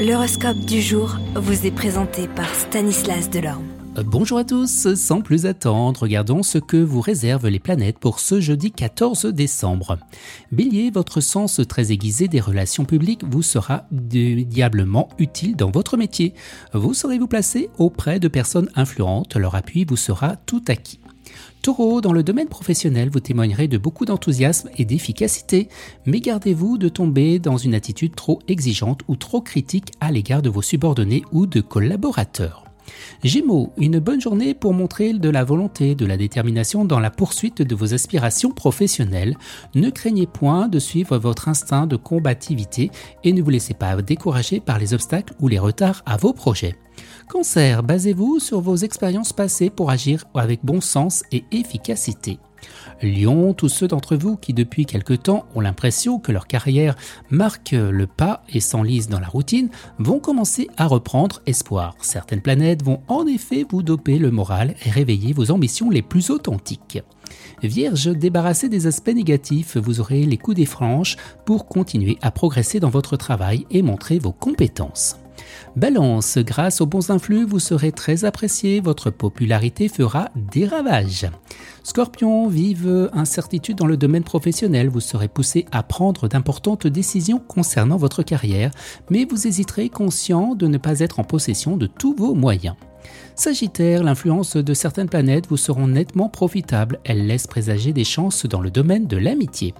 L'horoscope du jour vous est présenté par Stanislas Delorme. Euh, bonjour à tous, sans plus attendre, regardons ce que vous réservent les planètes pour ce jeudi 14 décembre. Bélier, votre sens très aiguisé des relations publiques vous sera diablement utile dans votre métier. Vous saurez vous placer auprès de personnes influentes, leur appui vous sera tout acquis. Taureau, dans le domaine professionnel, vous témoignerez de beaucoup d'enthousiasme et d'efficacité, mais gardez-vous de tomber dans une attitude trop exigeante ou trop critique à l'égard de vos subordonnés ou de collaborateurs. Gémeaux, une bonne journée pour montrer de la volonté, de la détermination dans la poursuite de vos aspirations professionnelles. Ne craignez point de suivre votre instinct de combativité et ne vous laissez pas décourager par les obstacles ou les retards à vos projets. Cancer, basez-vous sur vos expériences passées pour agir avec bon sens et efficacité. Lion, tous ceux d'entre vous qui depuis quelque temps ont l'impression que leur carrière marque le pas et s'enlise dans la routine, vont commencer à reprendre espoir. Certaines planètes vont en effet vous doper le moral et réveiller vos ambitions les plus authentiques. Vierge, débarrassé des aspects négatifs, vous aurez les coups des franches pour continuer à progresser dans votre travail et montrer vos compétences. Balance, grâce aux bons influx, vous serez très apprécié, votre popularité fera des ravages. Scorpion, vive incertitude dans le domaine professionnel, vous serez poussé à prendre d'importantes décisions concernant votre carrière, mais vous hésiterez conscient de ne pas être en possession de tous vos moyens. Sagittaire, l'influence de certaines planètes vous seront nettement profitables, elles laissent présager des chances dans le domaine de l'amitié.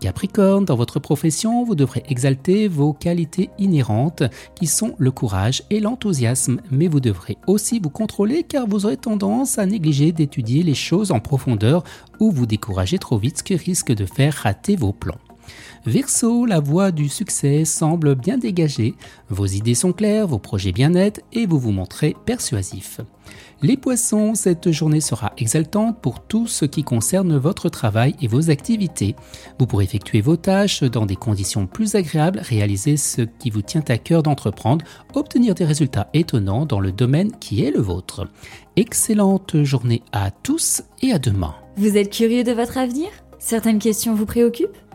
Capricorne, dans votre profession, vous devrez exalter vos qualités inhérentes qui sont le courage et l'enthousiasme, mais vous devrez aussi vous contrôler car vous aurez tendance à négliger d'étudier les choses en profondeur ou vous décourager trop vite ce qui risque de faire rater vos plans. Verseau, la voie du succès semble bien dégagée, vos idées sont claires, vos projets bien nets et vous vous montrez persuasif. Les poissons, cette journée sera exaltante pour tout ce qui concerne votre travail et vos activités. Vous pourrez effectuer vos tâches dans des conditions plus agréables, réaliser ce qui vous tient à cœur d'entreprendre, obtenir des résultats étonnants dans le domaine qui est le vôtre. Excellente journée à tous et à demain. Vous êtes curieux de votre avenir? Certaines questions vous préoccupent?